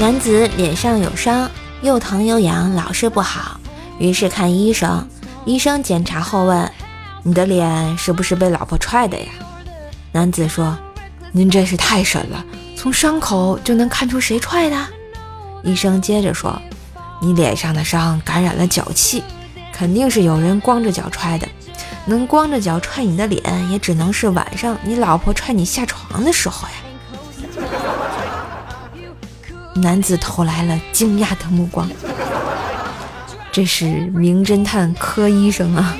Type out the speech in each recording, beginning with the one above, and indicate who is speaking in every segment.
Speaker 1: 男子脸上有伤，又疼又痒，老是不好，于是看医生。医生检查后问：“你的脸是不是被老婆踹的呀？”男子说：“您真是太神了，从伤口就能看出谁踹的。”医生接着说：“你脸上的伤感染了脚气，肯定是有人光着脚踹的。能光着脚踹你的脸，也只能是晚上你老婆踹你下床的时候呀。”男子投来了惊讶的目光，这是名侦探柯医生啊！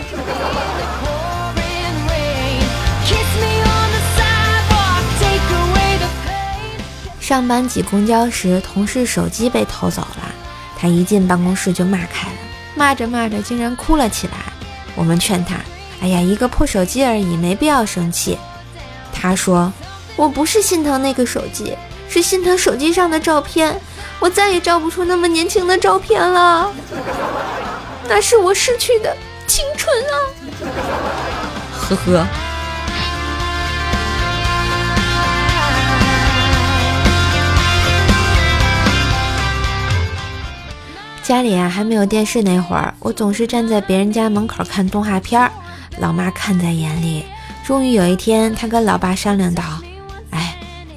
Speaker 1: 上班挤公交时，同事手机被偷走了，他一进办公室就骂开了，骂着骂着竟然哭了起来。我们劝他：“哎呀，一个破手机而已，没必要生气。”他说：“我不是心疼那个手机。”是心疼手机上的照片，我再也照不出那么年轻的照片了。那是我失去的青春啊！呵呵。家里啊还没有电视那会儿，我总是站在别人家门口看动画片儿，老妈看在眼里。终于有一天，她跟老爸商量道。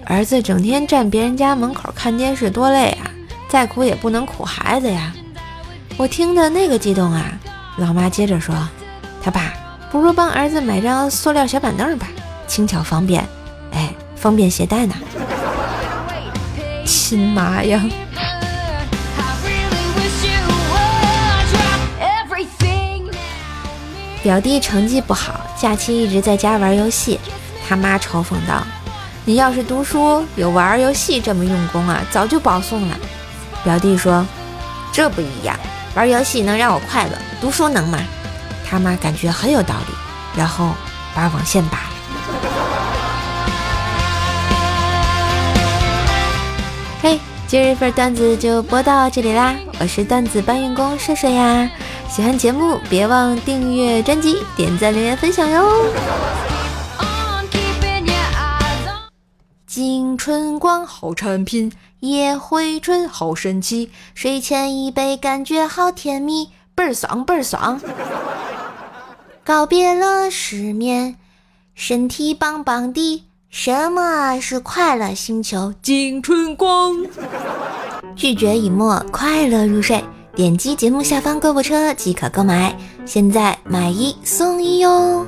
Speaker 1: 儿子整天站别人家门口看电视多累啊！再苦也不能苦孩子呀！我听的那个激动啊！老妈接着说：“他爸，不如帮儿子买张塑料小板凳吧，轻巧方便，哎，方便携带呢。”亲妈呀！表弟成绩不好，假期一直在家玩游戏，他妈嘲讽道。你要是读书有玩游戏这么用功啊，早就保送了。表弟说：“这不一样，玩游戏能让我快乐，读书能吗？”他妈感觉很有道理，然后把网线拔了。嘿，今日份段子就播到这里啦，我是段子搬运工射射呀。喜欢节目别忘订阅专辑、点赞、留言、分享哟。金春光好产品，夜回春好神奇，睡前一杯感觉好甜蜜，倍儿爽倍儿爽。告别了失眠，身体棒棒的。什么是快乐星球？金春光。拒绝已墨，快乐入睡。点击节目下方购物车即可购买，现在买一送一哟。